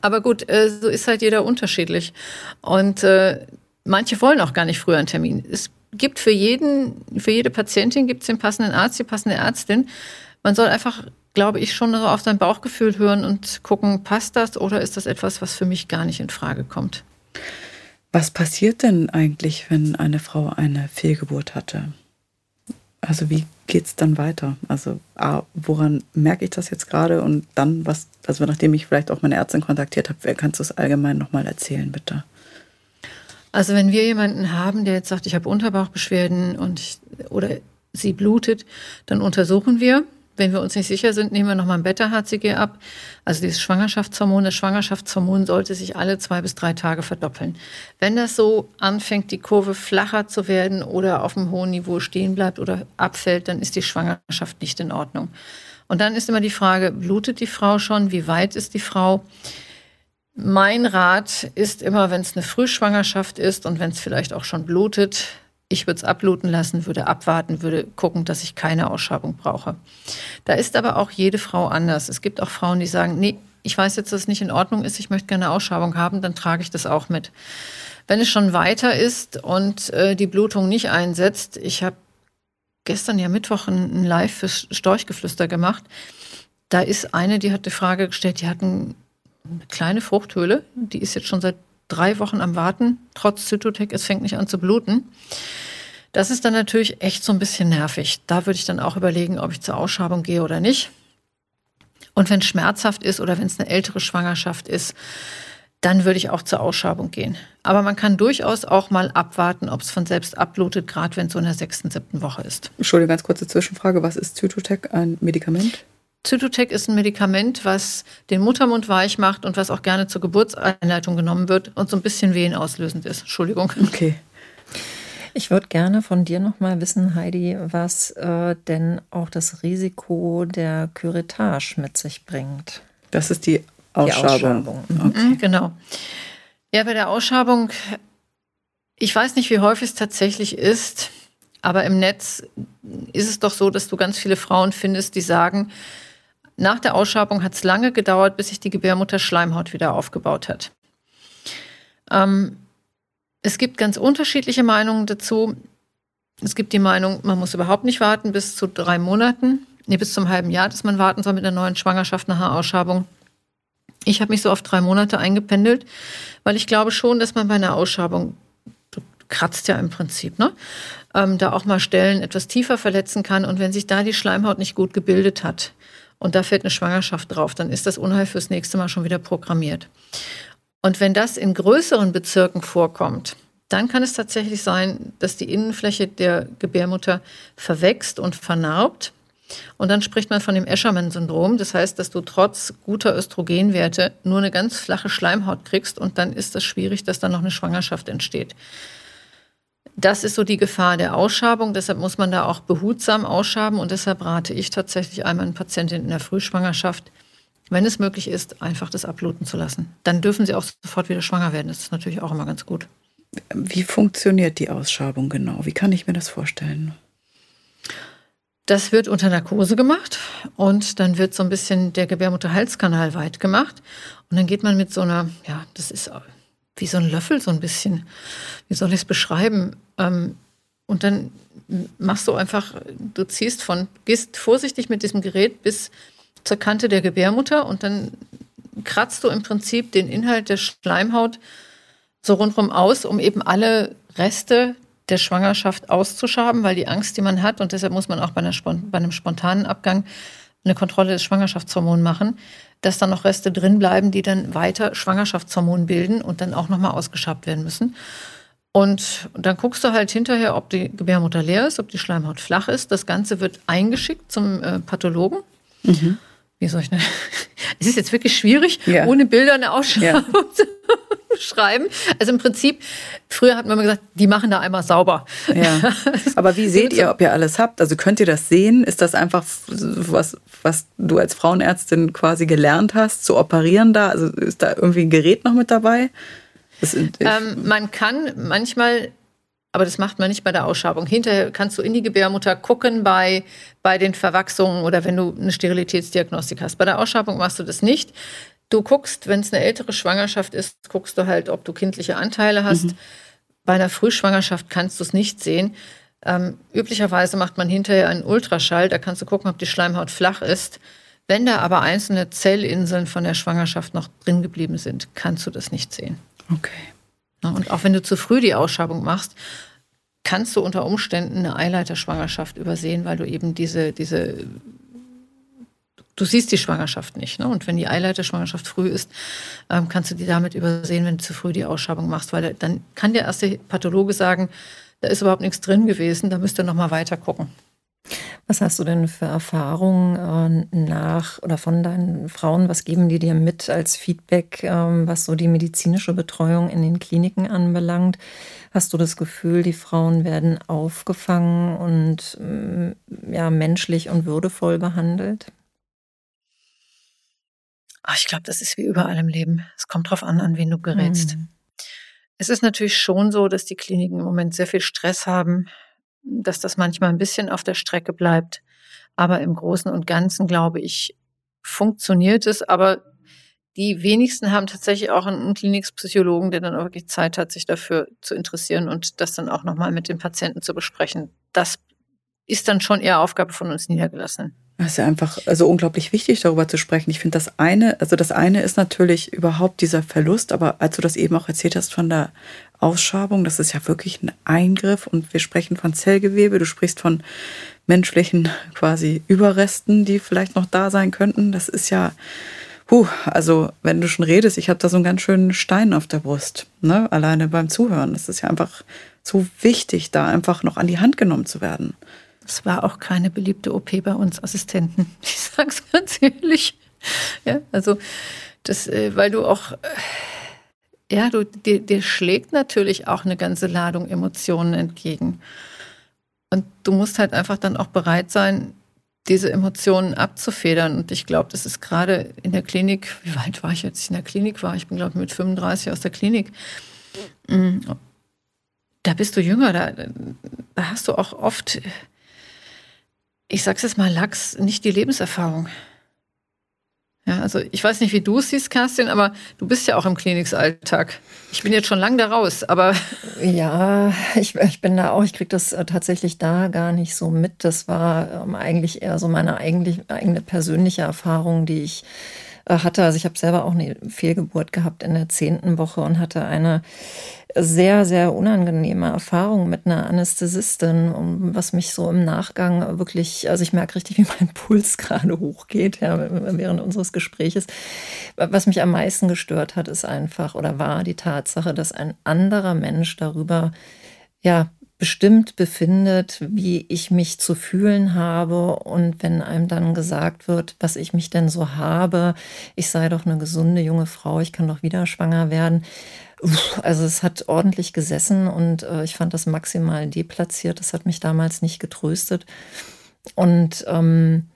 C: Aber gut, äh, so ist halt jeder unterschiedlich. Und äh, manche wollen auch gar nicht früher einen Termin. Es gibt für jeden, für jede Patientin gibt es den passenden Arzt, die passende Ärztin. Man soll einfach glaube ich, schon so auf sein Bauchgefühl hören und gucken, passt das oder ist das etwas, was für mich gar nicht in Frage kommt.
A: Was passiert denn eigentlich, wenn eine Frau eine Fehlgeburt hatte? Also wie geht es dann weiter? Also A, woran merke ich das jetzt gerade und dann was, also nachdem ich vielleicht auch meine Ärztin kontaktiert habe, wer kannst du es allgemein nochmal erzählen, bitte?
C: Also wenn wir jemanden haben, der jetzt sagt, ich habe Unterbauchbeschwerden und ich, oder sie blutet, dann untersuchen wir. Wenn wir uns nicht sicher sind, nehmen wir nochmal ein Beta-HCG ab. Also dieses Schwangerschaftshormon, das Schwangerschaftshormon sollte sich alle zwei bis drei Tage verdoppeln. Wenn das so anfängt, die Kurve flacher zu werden oder auf einem hohen Niveau stehen bleibt oder abfällt, dann ist die Schwangerschaft nicht in Ordnung. Und dann ist immer die Frage, blutet die Frau schon? Wie weit ist die Frau? Mein Rat ist immer, wenn es eine Frühschwangerschaft ist und wenn es vielleicht auch schon blutet, ich würde es abbluten lassen, würde abwarten, würde gucken, dass ich keine Ausschabung brauche. Da ist aber auch jede Frau anders. Es gibt auch Frauen, die sagen, nee, ich weiß jetzt, dass es nicht in Ordnung ist, ich möchte gerne Ausschabung haben, dann trage ich das auch mit. Wenn es schon weiter ist und äh, die Blutung nicht einsetzt, ich habe gestern ja Mittwoch ein, ein Live fürs Storchgeflüster gemacht. Da ist eine, die hat die Frage gestellt, die hat ein, eine kleine Fruchthöhle, die ist jetzt schon seit drei Wochen am Warten, trotz Zytotec, es fängt nicht an zu bluten. Das ist dann natürlich echt so ein bisschen nervig. Da würde ich dann auch überlegen, ob ich zur Ausschabung gehe oder nicht. Und wenn es schmerzhaft ist oder wenn es eine ältere Schwangerschaft ist, dann würde ich auch zur Ausschabung gehen. Aber man kann durchaus auch mal abwarten, ob es von selbst abblutet, gerade wenn es so in der sechsten, siebten Woche ist.
A: Entschuldigung, ganz kurze Zwischenfrage. Was ist Zytotec, ein Medikament?
C: Zytotec ist ein Medikament, was den Muttermund weich macht und was auch gerne zur Geburtseinleitung genommen wird und so ein bisschen wehenauslösend ist. Entschuldigung.
A: Okay.
B: Ich würde gerne von dir noch mal wissen, Heidi, was äh, denn auch das Risiko der Curettage mit sich bringt.
A: Das ist die Ausschabung. Die Ausschabung.
C: Okay. Mhm, genau. Ja, bei der Ausschabung, ich weiß nicht, wie häufig es tatsächlich ist, aber im Netz ist es doch so, dass du ganz viele Frauen findest, die sagen, nach der Ausschabung hat es lange gedauert, bis sich die Gebärmutter Schleimhaut wieder aufgebaut hat. Ähm, es gibt ganz unterschiedliche Meinungen dazu. Es gibt die Meinung, man muss überhaupt nicht warten bis zu drei Monaten, nee, bis zum halben Jahr, dass man warten soll mit einer neuen Schwangerschaft nach einer Ausschabung. Ich habe mich so auf drei Monate eingependelt, weil ich glaube schon, dass man bei einer Ausschabung, kratzt ja im Prinzip, ne? Ähm, da auch mal Stellen etwas tiefer verletzen kann. Und wenn sich da die Schleimhaut nicht gut gebildet hat, und da fällt eine Schwangerschaft drauf, dann ist das Unheil fürs nächste Mal schon wieder programmiert. Und wenn das in größeren Bezirken vorkommt, dann kann es tatsächlich sein, dass die Innenfläche der Gebärmutter verwächst und vernarbt. Und dann spricht man von dem Eschermann-Syndrom. Das heißt, dass du trotz guter Östrogenwerte nur eine ganz flache Schleimhaut kriegst und dann ist es schwierig, dass dann noch eine Schwangerschaft entsteht. Das ist so die Gefahr der Ausschabung. Deshalb muss man da auch behutsam ausschaben. Und deshalb rate ich tatsächlich einmal eine Patientin in der Frühschwangerschaft, wenn es möglich ist, einfach das abluten zu lassen. Dann dürfen sie auch sofort wieder schwanger werden. Das ist natürlich auch immer ganz gut.
A: Wie funktioniert die Ausschabung genau? Wie kann ich mir das vorstellen?
C: Das wird unter Narkose gemacht und dann wird so ein bisschen der Gebärmutterhalskanal weit gemacht. Und dann geht man mit so einer, ja, das ist wie so ein Löffel, so ein bisschen, wie soll ich es beschreiben? Ähm, und dann machst du einfach, du ziehst von, gehst vorsichtig mit diesem Gerät bis zur Kante der Gebärmutter und dann kratzt du im Prinzip den Inhalt der Schleimhaut so rundherum aus, um eben alle Reste der Schwangerschaft auszuschaben, weil die Angst, die man hat, und deshalb muss man auch bei, einer, bei einem spontanen Abgang eine Kontrolle des Schwangerschaftshormons machen, dass dann noch Reste drin bleiben, die dann weiter Schwangerschaftshormon bilden und dann auch nochmal ausgeschabt werden müssen. Und dann guckst du halt hinterher, ob die Gebärmutter leer ist, ob die Schleimhaut flach ist. Das Ganze wird eingeschickt zum äh, Pathologen. Mhm. Wie soll ich denn? (laughs) Es ist jetzt wirklich schwierig, ja. ohne Bilder eine Ausschreibung ja. (laughs) zu schreiben. Also im Prinzip, früher hat man immer gesagt, die machen da einmal sauber.
A: Ja. (laughs) Aber wie seht ihr, ob ihr alles habt? Also könnt ihr das sehen? Ist das einfach was, was du als Frauenärztin quasi gelernt hast, zu operieren da? Also ist da irgendwie ein Gerät noch mit dabei?
C: Ähm, man kann manchmal aber das macht man nicht bei der Ausschabung. Hinterher kannst du in die Gebärmutter gucken bei, bei den Verwachsungen oder wenn du eine Sterilitätsdiagnostik hast. Bei der Ausschabung machst du das nicht. Du guckst, wenn es eine ältere Schwangerschaft ist, guckst du halt, ob du kindliche Anteile hast. Mhm. Bei einer Frühschwangerschaft kannst du es nicht sehen. Ähm, üblicherweise macht man hinterher einen Ultraschall, da kannst du gucken, ob die Schleimhaut flach ist. Wenn da aber einzelne Zellinseln von der Schwangerschaft noch drin geblieben sind, kannst du das nicht sehen.
A: Okay.
C: Ne? Und auch wenn du zu früh die Ausschabung machst, kannst du unter Umständen eine Eileiterschwangerschaft übersehen, weil du eben diese, diese, du siehst die Schwangerschaft nicht. Ne? Und wenn die Eileiterschwangerschaft früh ist, ähm, kannst du die damit übersehen, wenn du zu früh die Ausschabung machst, weil dann kann der erste Pathologe sagen, da ist überhaupt nichts drin gewesen, da müsst ihr nochmal weiter gucken.
B: Was hast du denn für Erfahrungen äh, nach oder von deinen Frauen? Was geben die dir mit als Feedback, ähm, was so die medizinische Betreuung in den Kliniken anbelangt? Hast du das Gefühl, die Frauen werden aufgefangen und mm, ja, menschlich und würdevoll behandelt?
C: Ach, ich glaube, das ist wie überall im Leben. Es kommt darauf an, an wen du gerätst. Mhm. Es ist natürlich schon so, dass die Kliniken im Moment sehr viel Stress haben dass das manchmal ein bisschen auf der Strecke bleibt. Aber im Großen und Ganzen, glaube ich, funktioniert es. Aber die wenigsten haben tatsächlich auch einen Klinikpsychologen, der dann auch wirklich Zeit hat, sich dafür zu interessieren und das dann auch nochmal mit dem Patienten zu besprechen. Das ist dann schon eher Aufgabe von uns Niedergelassenen.
A: Es ist ja einfach also unglaublich wichtig, darüber zu sprechen. Ich finde das eine, also das eine ist natürlich überhaupt dieser Verlust, aber als du das eben auch erzählt hast von der Ausschabung, das ist ja wirklich ein Eingriff und wir sprechen von Zellgewebe, du sprichst von menschlichen quasi Überresten, die vielleicht noch da sein könnten. Das ist ja, puh, also wenn du schon redest, ich habe da so einen ganz schönen Stein auf der Brust, ne? alleine beim Zuhören. Das ist ja einfach so wichtig, da einfach noch an die Hand genommen zu werden.
C: Es war auch keine beliebte OP bei uns Assistenten. (laughs) Ich sage es ganz ehrlich. Ja, also das, äh, weil du auch, äh, ja, du, dir, dir schlägt natürlich auch eine ganze Ladung Emotionen entgegen. Und du musst halt einfach dann auch bereit sein, diese Emotionen abzufedern. Und ich glaube, das ist gerade in der Klinik, wie weit war ich, als ich in der Klinik war? Ich bin, glaube ich, mit 35 aus der Klinik. Mm, da bist du jünger, da, da hast du auch oft ich sag's jetzt mal Lachs, nicht die Lebenserfahrung. Ja, also ich weiß nicht, wie du es siehst, Kerstin, aber du bist ja auch im Klinikalltag. Ich bin jetzt schon lange da raus, aber. (laughs)
B: Ja, ich, ich bin da auch, ich kriege das äh, tatsächlich da gar nicht so mit. Das war ähm, eigentlich eher so meine eigentlich, eigene persönliche Erfahrung, die ich hatte. Also ich habe selber auch eine Fehlgeburt gehabt in der zehnten Woche und hatte eine sehr, sehr unangenehme Erfahrung mit einer Anästhesistin, was mich so im Nachgang wirklich, also ich merke richtig, (laughs) wie mein Puls gerade hochgeht ja, während unseres Gespräches. Was mich am meisten gestört hat, ist einfach oder war die Tatsache, dass ein anderer Mensch darüber ja bestimmt befindet, wie ich mich zu fühlen habe. Und wenn einem dann gesagt wird, was ich mich denn so habe, ich sei doch eine gesunde junge Frau, ich kann doch wieder schwanger werden. Also es hat ordentlich gesessen und äh, ich fand das maximal deplatziert. Das hat mich damals nicht getröstet. Und ähm,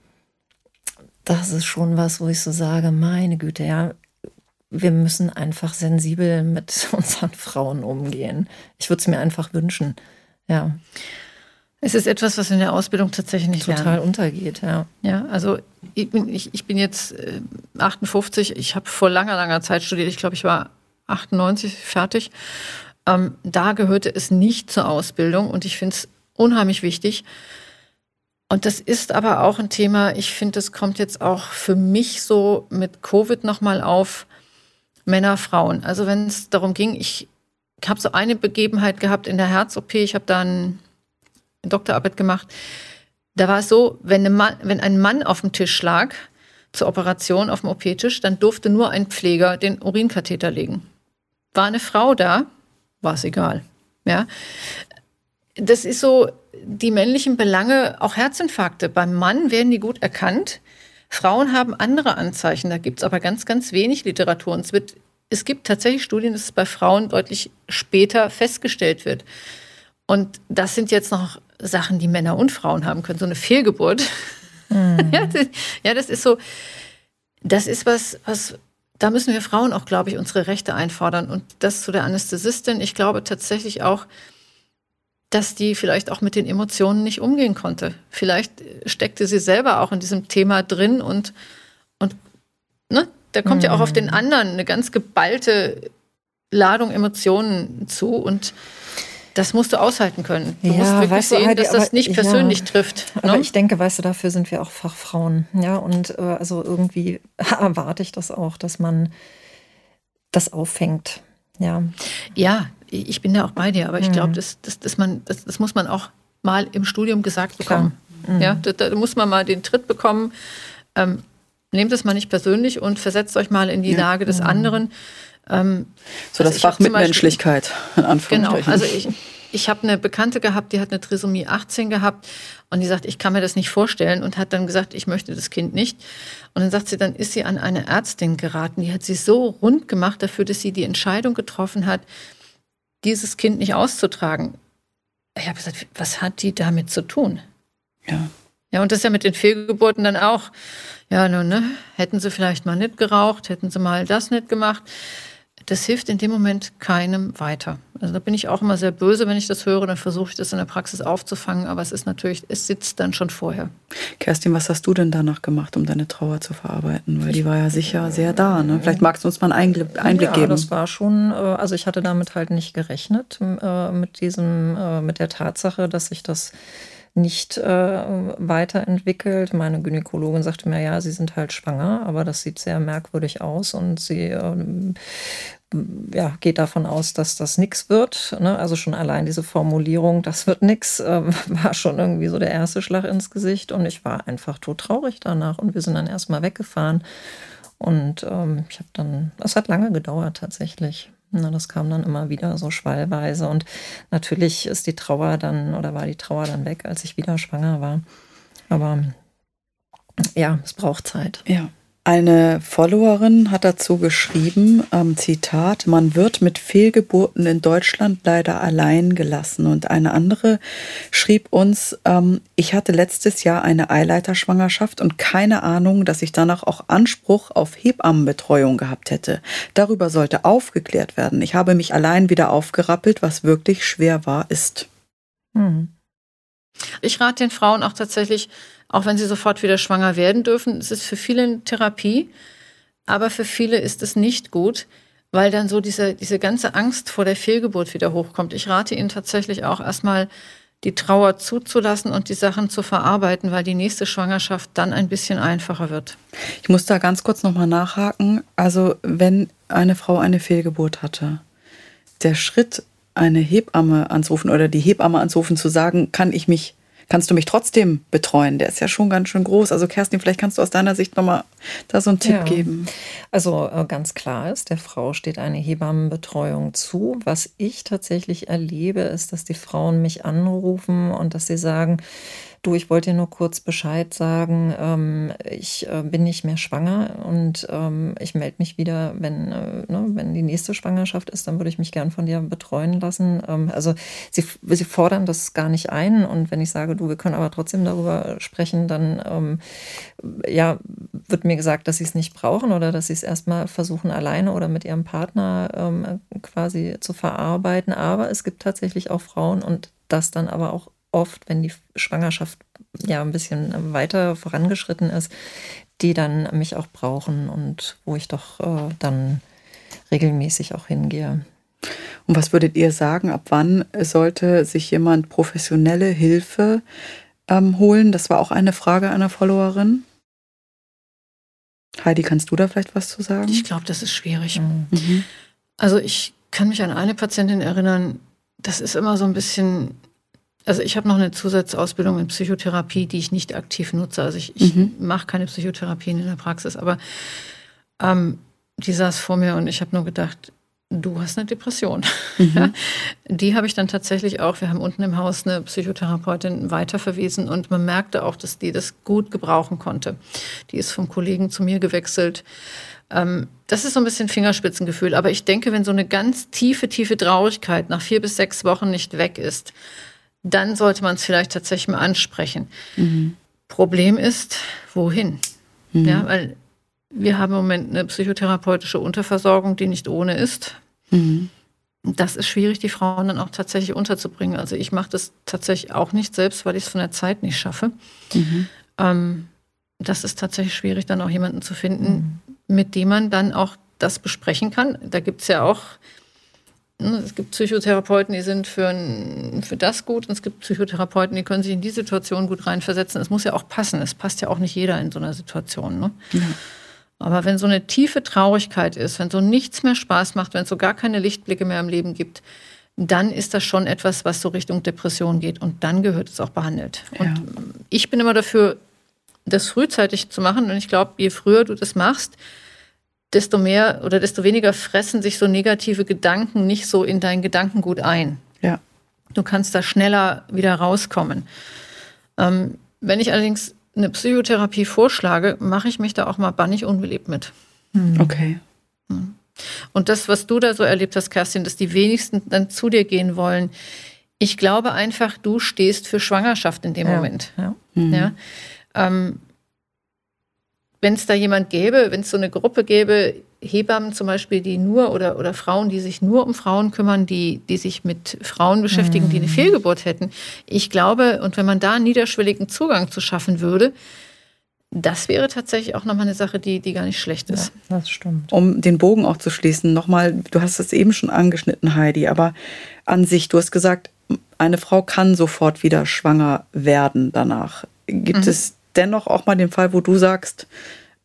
B: das ist schon was, wo ich so sage, meine Güte, ja, wir müssen einfach sensibel mit (laughs) unseren Frauen umgehen. Ich würde es mir einfach wünschen. Ja.
C: Es ist etwas, was in der Ausbildung tatsächlich nicht
B: total
C: lernen.
B: untergeht, ja.
C: Ja, also ich bin, ich, ich bin jetzt äh, 58, ich habe vor langer, langer Zeit studiert. Ich glaube, ich war 98 fertig. Ähm, da gehörte es nicht zur Ausbildung und ich finde es unheimlich wichtig. Und das ist aber auch ein Thema, ich finde, das kommt jetzt auch für mich so mit Covid nochmal auf Männer, Frauen. Also wenn es darum ging, ich ich habe so eine Begebenheit gehabt in der Herz-OP. Ich habe da eine Doktorarbeit gemacht. Da war es so, wenn, Mann, wenn ein Mann auf dem Tisch lag zur Operation auf dem OP-Tisch, dann durfte nur ein Pfleger den Urinkatheter legen. War eine Frau da, war es egal. Ja, das ist so die männlichen Belange, auch Herzinfarkte. Beim Mann werden die gut erkannt. Frauen haben andere Anzeichen. Da gibt es aber ganz, ganz wenig Literatur. Und es wird es gibt tatsächlich Studien, dass es bei Frauen deutlich später festgestellt wird. Und das sind jetzt noch Sachen, die Männer und Frauen haben können. So eine Fehlgeburt. Mhm. (laughs) ja, das, ist so, das ist was, was, da müssen wir Frauen auch, glaube ich, unsere Rechte einfordern. Und das zu der Anästhesistin, ich glaube tatsächlich auch, dass die vielleicht auch mit den Emotionen nicht umgehen konnte. Vielleicht steckte sie selber auch in diesem Thema drin und, und ne, da kommt mhm. ja auch auf den mhm. anderen eine ganz geballte Ladung Emotionen zu und das musst du aushalten können. Du ja, musst wirklich weißt du, sehen, Heidi, dass das nicht persönlich ja, trifft.
B: Ne? Aber ich denke, weißt du, dafür sind wir auch Fachfrauen. Ja, und äh, also irgendwie (laughs) erwarte ich das auch, dass man das auffängt. Ja.
C: Ja, ich bin da auch bei dir, aber ich glaube, mhm. das, das, das, das, das muss man auch mal im Studium gesagt bekommen. Mhm. Ja, da, da, muss man mal den Tritt bekommen. Ähm, nehmt es mal nicht persönlich und versetzt euch mal in die ja. Lage des mhm. anderen.
A: Ähm, so das also Fach Mitmenschlichkeit, (laughs)
C: in Anführungszeichen. Genau, also ich, ich habe eine Bekannte gehabt, die hat eine Trisomie 18 gehabt und die sagt, ich kann mir das nicht vorstellen und hat dann gesagt, ich möchte das Kind nicht. Und dann sagt sie, dann ist sie an eine Ärztin geraten, die hat sie so rund gemacht dafür, dass sie die Entscheidung getroffen hat, dieses Kind nicht auszutragen. Ich habe gesagt, was hat die damit zu tun? Ja. Ja, und das ist ja mit den Fehlgeburten dann auch. Ja, nun, ne? Hätten sie vielleicht mal nicht geraucht, hätten sie mal das nicht gemacht das hilft in dem Moment keinem weiter. Also da bin ich auch immer sehr böse, wenn ich das höre, dann versuche ich das in der Praxis aufzufangen, aber es ist natürlich, es sitzt dann schon vorher.
A: Kerstin, was hast du denn danach gemacht, um deine Trauer zu verarbeiten? Weil die war ja sicher sehr da. Ne? Vielleicht magst du uns mal einen Einblick, Einblick ja, geben.
B: Das war schon, äh, also ich hatte damit halt nicht gerechnet, äh, mit diesem, äh, mit der Tatsache, dass ich das nicht äh, weiterentwickelt. Meine Gynäkologin sagte mir, ja, sie sind halt schwanger, aber das sieht sehr merkwürdig aus und sie äh, ja, geht davon aus, dass das nichts wird. Ne? Also schon allein diese Formulierung, das wird nichts, äh, war schon irgendwie so der erste Schlag ins Gesicht und ich war einfach tot traurig danach und wir sind dann erstmal weggefahren. Und ähm, ich habe dann, es hat lange gedauert tatsächlich. Na, das kam dann immer wieder so schwallweise. Und natürlich ist die Trauer dann oder war die Trauer dann weg, als ich wieder schwanger war. Aber ja, es braucht Zeit.
A: Ja. Eine Followerin hat dazu geschrieben, ähm, Zitat, man wird mit Fehlgeburten in Deutschland leider allein gelassen. Und eine andere schrieb uns, ähm, ich hatte letztes Jahr eine Eileiterschwangerschaft und keine Ahnung, dass ich danach auch Anspruch auf Hebammenbetreuung gehabt hätte. Darüber sollte aufgeklärt werden. Ich habe mich allein wieder aufgerappelt, was wirklich schwer war, ist. Hm.
C: Ich rate den Frauen auch tatsächlich, auch wenn sie sofort wieder schwanger werden dürfen. Es ist für viele eine Therapie, aber für viele ist es nicht gut, weil dann so diese, diese ganze Angst vor der Fehlgeburt wieder hochkommt. Ich rate ihnen tatsächlich auch erstmal die Trauer zuzulassen und die Sachen zu verarbeiten, weil die nächste Schwangerschaft dann ein bisschen einfacher wird.
A: Ich muss da ganz kurz nochmal nachhaken. Also wenn eine Frau eine Fehlgeburt hatte, der Schritt, eine Hebamme anzurufen oder die Hebamme anzurufen, zu sagen, kann ich mich kannst du mich trotzdem betreuen? Der ist ja schon ganz schön groß. Also Kerstin, vielleicht kannst du aus deiner Sicht nochmal da so einen Tipp ja. geben.
B: Also äh, ganz klar ist, der Frau steht eine Hebammenbetreuung zu. Was ich tatsächlich erlebe, ist, dass die Frauen mich anrufen und dass sie sagen, Du, ich wollte dir nur kurz Bescheid sagen. Ähm, ich äh, bin nicht mehr schwanger und ähm, ich melde mich wieder, wenn, äh, ne, wenn die nächste Schwangerschaft ist, dann würde ich mich gern von dir betreuen lassen. Ähm, also sie, sie fordern das gar nicht ein und wenn ich sage, du, wir können aber trotzdem darüber sprechen, dann ähm, ja, wird mir gesagt, dass sie es nicht brauchen oder dass sie es erstmal versuchen, alleine oder mit ihrem Partner ähm, quasi zu verarbeiten. Aber es gibt tatsächlich auch Frauen und das dann aber auch oft, wenn die Schwangerschaft ja ein bisschen weiter vorangeschritten ist, die dann mich auch brauchen und wo ich doch äh, dann regelmäßig auch hingehe.
A: Und was würdet ihr sagen, ab wann sollte sich jemand professionelle Hilfe ähm, holen? Das war auch eine Frage einer Followerin. Heidi, kannst du da vielleicht was zu sagen?
C: Ich glaube, das ist schwierig. Mhm. Also ich kann mich an eine Patientin erinnern, das ist immer so ein bisschen also ich habe noch eine Zusatzausbildung in Psychotherapie, die ich nicht aktiv nutze. Also ich, ich mhm. mache keine Psychotherapien in der Praxis, aber ähm, die saß vor mir und ich habe nur gedacht, du hast eine Depression. Mhm. (laughs) die habe ich dann tatsächlich auch, wir haben unten im Haus eine Psychotherapeutin weiterverwiesen und man merkte auch, dass die das gut gebrauchen konnte. Die ist vom Kollegen zu mir gewechselt. Ähm, das ist so ein bisschen Fingerspitzengefühl, aber ich denke, wenn so eine ganz tiefe, tiefe Traurigkeit nach vier bis sechs Wochen nicht weg ist, dann sollte man es vielleicht tatsächlich mal ansprechen. Mhm. Problem ist, wohin? Mhm. Ja, weil wir haben im Moment eine psychotherapeutische Unterversorgung, die nicht ohne ist. Mhm. Das ist schwierig, die Frauen dann auch tatsächlich unterzubringen. Also ich mache das tatsächlich auch nicht selbst, weil ich es von der Zeit nicht schaffe. Mhm. Ähm, das ist tatsächlich schwierig, dann auch jemanden zu finden, mhm. mit dem man dann auch das besprechen kann. Da gibt es ja auch es gibt Psychotherapeuten, die sind für, ein, für das gut und es gibt Psychotherapeuten, die können sich in die Situation gut reinversetzen. Es muss ja auch passen. Es passt ja auch nicht jeder in so einer Situation. Ne? Ja. Aber wenn so eine tiefe Traurigkeit ist, wenn so nichts mehr Spaß macht, wenn es so gar keine Lichtblicke mehr im Leben gibt, dann ist das schon etwas, was so Richtung Depression geht und dann gehört es auch behandelt. Und
A: Ja.
C: ich bin immer dafür, das frühzeitig zu machen und ich glaube, je früher du das machst, desto mehr oder desto weniger fressen sich so negative Gedanken nicht so in dein Gedankengut ein.
A: Ja.
C: Du kannst da schneller wieder rauskommen. Ähm, wenn ich allerdings eine Psychotherapie vorschlage, mache ich mich da auch mal bannig unbeliebt mit.
A: Okay.
C: Und das, was du da so erlebt hast, Kerstin, dass die wenigsten dann zu dir gehen wollen. Ich glaube einfach, du stehst für Schwangerschaft in dem
B: Ja,
C: Moment.
B: ja.
C: Ja? Ähm, wenn es da jemand gäbe, wenn es so eine Gruppe gäbe, Hebammen zum Beispiel, die nur oder, oder Frauen, die sich nur um Frauen kümmern, die, die sich mit Frauen beschäftigen, die eine Fehlgeburt hätten. Ich glaube, und wenn man da einen niederschwelligen Zugang zu schaffen würde, das wäre tatsächlich auch nochmal eine Sache, die, die gar nicht schlecht ist.
B: Ja, das stimmt.
A: Um den Bogen auch zu schließen, nochmal, du hast es eben schon angeschnitten, Heidi, aber an sich, du hast gesagt, eine Frau kann sofort wieder schwanger werden danach. Gibt es dennoch auch mal den Fall, wo du sagst,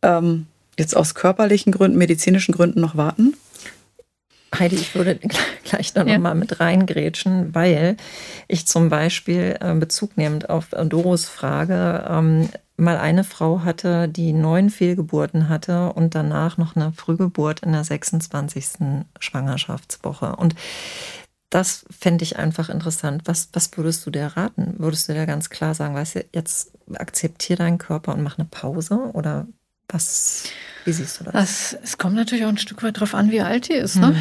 A: ähm, jetzt aus körperlichen Gründen, medizinischen Gründen noch warten?
B: Heidi, ich würde (laughs) gleich da
C: Ja.
B: noch mal mit reingrätschen, weil ich zum Beispiel äh, Bezug nehmend auf Doros Frage ähm, mal eine Frau hatte, die neun Fehlgeburten hatte und danach noch eine Frühgeburt in der 26. Schwangerschaftswoche. Und das fände ich einfach interessant. Was, was würdest du dir raten? Würdest du dir ganz klar sagen, weißt du, jetzt akzeptier deinen Körper und mach eine Pause? Oder was, wie siehst du das?
C: Das, es kommt natürlich auch ein Stück weit drauf an, wie alt die ist. Ne?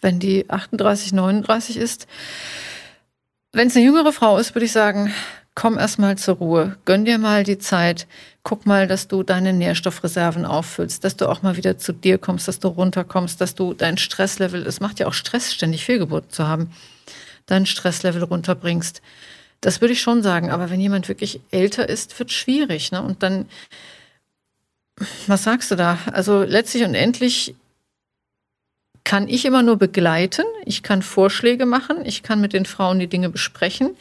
C: Wenn die 38, 39 ist. Wenn es eine jüngere Frau ist, würde ich sagen, komm erst mal zur Ruhe. Gönn dir mal die Zeit. Guck mal, dass du deine Nährstoffreserven auffüllst, dass du auch mal wieder zu dir kommst, dass du runterkommst, dass du dein Stresslevel, es macht ja auch Stress, ständig Fehlgeburten zu haben, dein Stresslevel runterbringst. Das würde ich schon sagen. Aber wenn jemand wirklich älter ist, wird schwierig. Ne? Und dann was sagst du da? Also letztlich und endlich kann ich immer nur begleiten, ich kann Vorschläge machen, ich kann mit den Frauen die Dinge besprechen.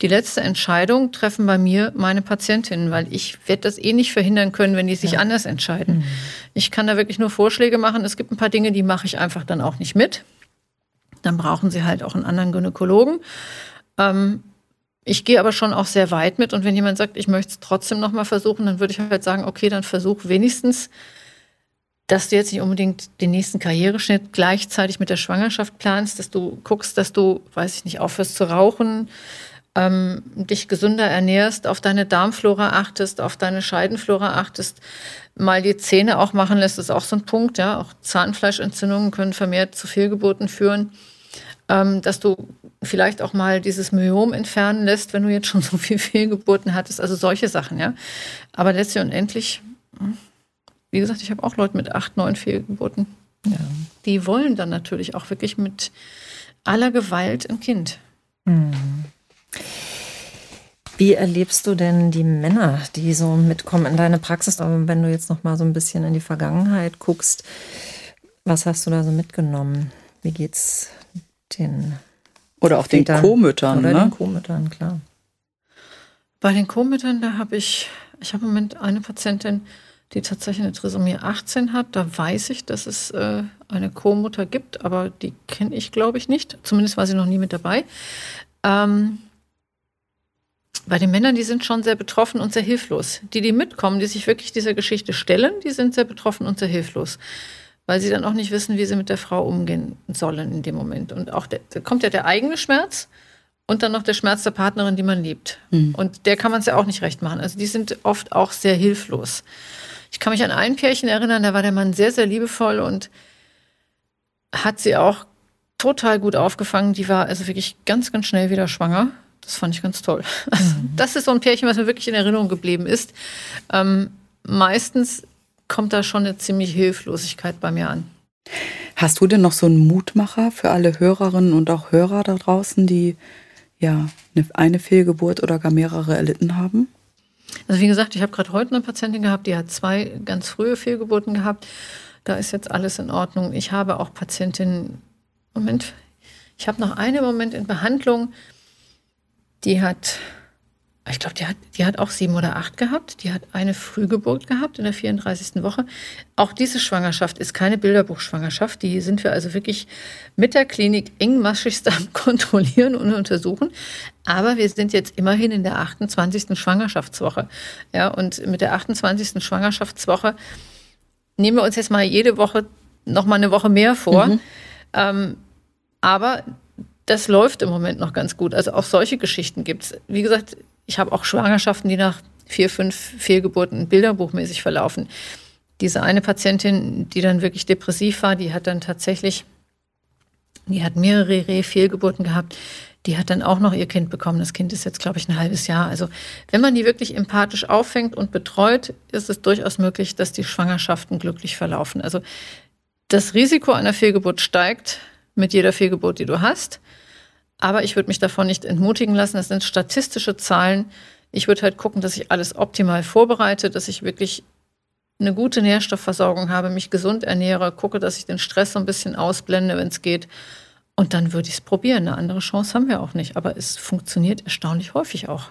C: Die letzte Entscheidung treffen bei mir meine Patientinnen, weil ich werde das eh nicht verhindern können, wenn die sich anders entscheiden. Ich kann da wirklich nur Vorschläge machen. Es gibt ein paar Dinge, die mache ich einfach dann auch nicht mit. Dann brauchen sie halt auch einen anderen Gynäkologen. Ähm, ich gehe aber schon auch sehr weit mit und wenn jemand sagt, ich möchte es trotzdem noch mal versuchen, dann würde ich halt sagen, okay, dann versuch wenigstens, dass du jetzt nicht unbedingt den nächsten Karriereschnitt gleichzeitig mit der Schwangerschaft planst, dass du guckst, dass du, weiß ich nicht, aufhörst zu rauchen, ähm, dich gesünder ernährst, auf deine Darmflora achtest, auf deine Scheidenflora achtest, mal die Zähne auch machen lässt, ist auch so ein Punkt, ja. Auch Zahnfleischentzündungen können vermehrt zu Fehlgeburten führen ähm, dass du vielleicht auch mal dieses Myom entfernen lässt, wenn du jetzt schon (laughs) so viel Fehlgeburten hattest. Also solche Sachen, ja. Aber letztlich und endlich, hm, wie gesagt, ich habe auch Leute mit acht, neun Fehlgeburten.
B: Ja.
C: Die wollen dann natürlich auch wirklich mit aller Gewalt ein Kind.
B: Wie erlebst du denn die Männer, die so mitkommen in deine Praxis? Aber wenn du jetzt noch mal so ein bisschen in die Vergangenheit guckst, was hast du da so mitgenommen? Wie geht's den
A: Oder auch den
B: Vätern
A: Co-Müttern,
B: oder
A: ne?
B: den Co-Müttern, klar.
C: Bei den Co-Müttern, da habe ich, ich habe im Moment eine Patientin, die tatsächlich eine Trisomie 18 hat. Da weiß ich, dass es äh, eine Co-Mutter gibt, aber die kenne ich, glaube ich, nicht. Zumindest war sie noch nie mit dabei. Ähm, bei den Männern, die sind schon sehr betroffen und sehr hilflos. Die, die mitkommen, die sich wirklich dieser Geschichte stellen, die sind sehr betroffen und sehr hilflos. Weil sie dann auch nicht wissen, wie sie mit der Frau umgehen sollen in dem Moment. Und auch der, da kommt ja der eigene Schmerz und dann noch der Schmerz der Partnerin, die man liebt. Und der kann man es ja auch nicht recht machen. Also die sind oft auch sehr hilflos. Ich kann mich an ein Pärchen erinnern, da war der Mann sehr, sehr liebevoll und hat sie auch total gut aufgefangen. Die war also wirklich ganz, ganz schnell wieder schwanger. Das fand ich ganz toll. Also, (laughs) Das ist so ein Pärchen, was mir wirklich in Erinnerung geblieben ist. Ähm, meistens kommt da schon eine ziemliche Hilflosigkeit bei mir an.
A: Hast du denn noch so einen Mutmacher für alle Hörerinnen und auch Hörer da draußen, die ja eine, eine Fehlgeburt oder gar mehrere erlitten haben?
C: Also wie gesagt, ich habe gerade heute eine Patientin gehabt, die hat zwei ganz frühe Fehlgeburten gehabt. Da ist jetzt alles in Ordnung. Ich habe auch Patientinnen, Moment, ich habe noch eine im Moment in Behandlung, die hat ich glaube, die hat, die hat auch sieben oder acht gehabt. Die hat eine Frühgeburt gehabt in der 34. Woche. Auch diese Schwangerschaft ist keine Bilderbuchschwangerschaft. Die sind wir also wirklich mit der Klinik engmaschigst am (laughs) Kontrollieren und Untersuchen. Aber wir sind jetzt immerhin in der 28. Schwangerschaftswoche. Ja, und mit der 28. Schwangerschaftswoche nehmen wir uns jetzt mal jede Woche noch mal eine Woche mehr vor. Mhm. Ähm, aber das läuft im Moment noch ganz gut. Also auch solche Geschichten gibt es. Wie gesagt, ich habe auch Schwangerschaften, die nach vier, fünf Fehlgeburten bilderbuchmäßig verlaufen. Diese eine Patientin, die dann wirklich depressiv war, die hat dann tatsächlich, die hat mehrere Fehlgeburten gehabt. Die hat dann auch noch ihr Kind bekommen. Das Kind ist jetzt, glaube ich, ein halbes Jahr. Also wenn man die wirklich empathisch auffängt und betreut, ist es durchaus möglich, dass die Schwangerschaften glücklich verlaufen. Also das Risiko einer Fehlgeburt steigt mit jeder Fehlgeburt, die du hast. Aber ich würde mich davon nicht entmutigen lassen. Das sind statistische Zahlen. Ich würde halt gucken, dass ich alles optimal vorbereite, dass ich wirklich eine gute Nährstoffversorgung habe, mich gesund ernähre, gucke, dass ich den Stress so ein bisschen ausblende, wenn es geht und dann würde ich es probieren. Eine andere Chance haben wir auch nicht. Aber es funktioniert erstaunlich häufig auch.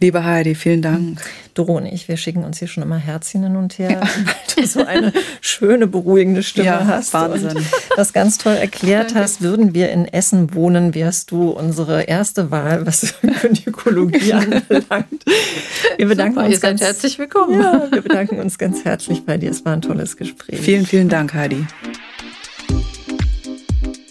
A: Liebe Heidi, vielen Dank.
B: Doro und ich, wir schicken uns hier schon immer Herzchen hin und her, ja. (laughs) weil du so eine schöne, beruhigende Stimme ja, hast.
A: Wahnsinn. Und
B: das ganz toll erklärt hast. Würden wir in Essen wohnen, wärst du unsere erste Wahl, was Gynäkologie anbelangt. Wir bedanken Super, uns ganz
C: herzlich willkommen.
B: Ja, wir bedanken uns ganz herzlich bei dir. Es war ein tolles Gespräch.
A: Vielen, vielen Dank, Heidi.